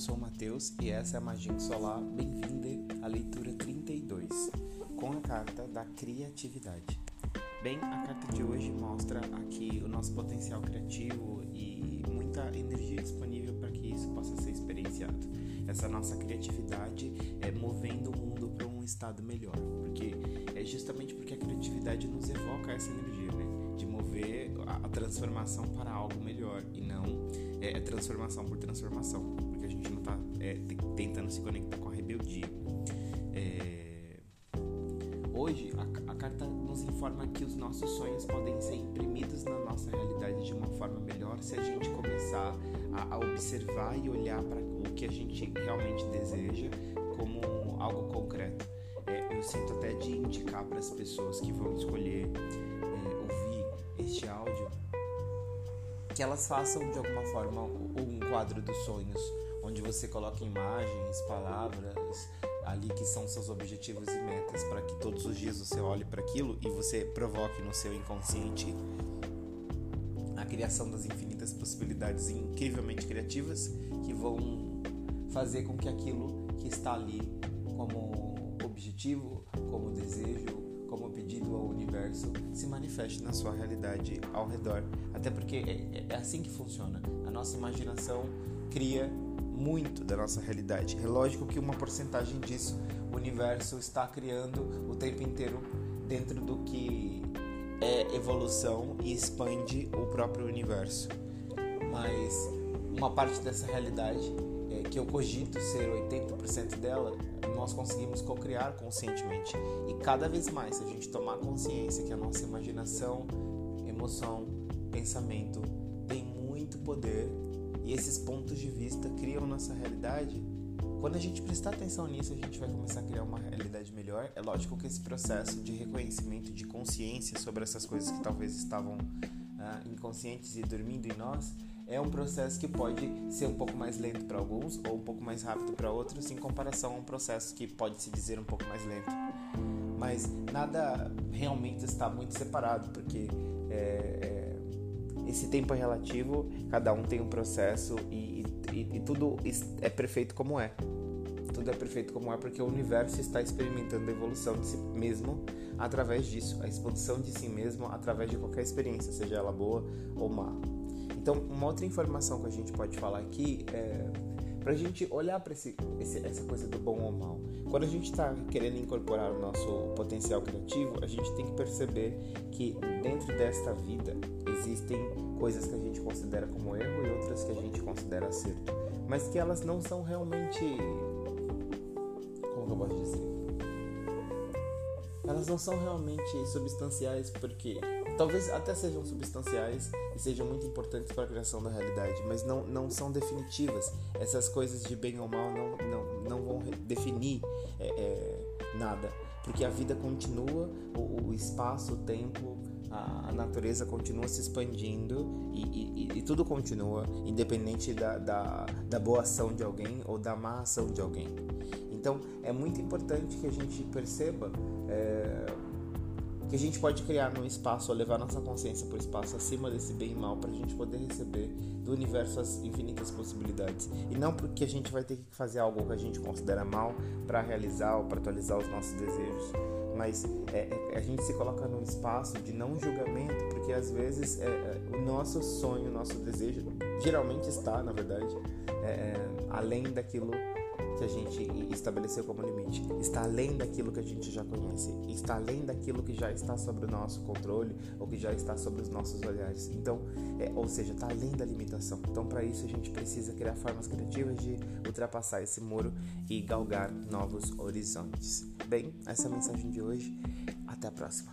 sou Matheus e essa é a Magia Solar. Bem-vinda à leitura 32, com a carta da criatividade. Bem, a carta de hoje mostra aqui o nosso potencial criativo e muita energia disponível para que isso possa ser experienciado. Essa nossa criatividade é movendo o mundo para um estado melhor, porque é justamente porque a criatividade nos evoca essa energia, né? De mover a transformação para algo melhor e não é, é transformação por transformação, porque a gente é, tentando se conectar com a rebeldia. É... Hoje, a, a, carta nos informa que os nossos sonhos podem ser imprimidos na nossa realidade de uma forma melhor se a gente começar a, a observar e olhar para o que a gente realmente deseja como algo concreto. É, eu sinto até de indicar para as pessoas que vão escolher é, ouvir este áudio que elas façam de alguma forma um quadro dos sonhos, onde você coloca imagens, palavras ali que são seus objetivos e metas para que todos os dias você olhe para aquilo e você provoque no seu inconsciente a criação das infinitas possibilidades incrivelmente criativas que vão fazer com que aquilo que está ali como objetivo, como desejo, como pedido ao universo se manifeste na sua realidade ao redor. Até porque é, é assim que funciona. A nossa imaginação cria muito da nossa realidade. É lógico que uma porcentagem disso o universo está criando o tempo inteiro dentro do que é evolução e expande o próprio universo. Mas uma parte dessa realidade é, que eu cogito ser 80% dela nós conseguimos co-criar conscientemente. E cada vez mais, se a gente tomar consciência que a nossa imaginação, emoção, pensamento tem muito poder e esses pontos de vista criam nossa realidade, quando a gente prestar atenção nisso, a gente vai começar a criar uma realidade melhor. É lógico que esse processo de reconhecimento, de consciência sobre essas coisas que talvez estavam uh, inconscientes e dormindo em nós, é um processo que pode ser um pouco mais lento para alguns ou um pouco mais rápido para outros, em comparação a um processo que pode se dizer um pouco mais lento. Mas nada realmente está muito separado, porque é, esse tempo é relativo, cada um tem um processo e, e, e tudo é perfeito como é. Tudo é perfeito como é porque o universo está experimentando a evolução de si mesmo através disso, a expansão de si mesmo através de qualquer experiência, seja ela boa ou má. Então, uma outra informação que a gente pode falar aqui é para a gente olhar para essa coisa do bom ou mal. Quando a gente está querendo incorporar o nosso potencial criativo, a gente tem que perceber que dentro desta vida existem coisas que a gente considera como erro e outras que a gente considera acerto, mas que elas não são realmente. Como que eu posso dizer? Elas não são realmente substanciais porque talvez até sejam substanciais e sejam muito importantes para a criação da realidade, mas não, não são definitivas. Essas coisas de bem ou mal não, não, não vão definir é, é, nada, porque a vida continua, o, o espaço, o tempo, a, natureza continua se expandindo e, e, e tudo continua, independente da, da, da boa ação de alguém ou da má ação de alguém. Então é muito importante que a gente perceba. É, que a gente pode criar num espaço ou levar nossa consciência para o espaço acima desse bem e mal para a gente poder receber do universo as infinitas possibilidades. E não porque a gente vai ter que fazer algo que a gente considera mal para realizar ou para atualizar os nossos desejos. Mas é, é, a gente se coloca num espaço de não julgamento porque às vezes é, é o nosso sonho o nosso desejo geralmente está na verdade é, é, além daquilo que a gente estabeleceu como limite. Está além daquilo que a gente já conhece, está além daquilo que já está sobre o nosso controle ou que já está sobre os nossos olhares. Então, é, ou seja, está além da limitação. Então, para isso a gente precisa criar formas criativas de ultrapassar esse muro e galgar novos horizontes. Bem, essa é a mensagem de hoje. Até a próxima.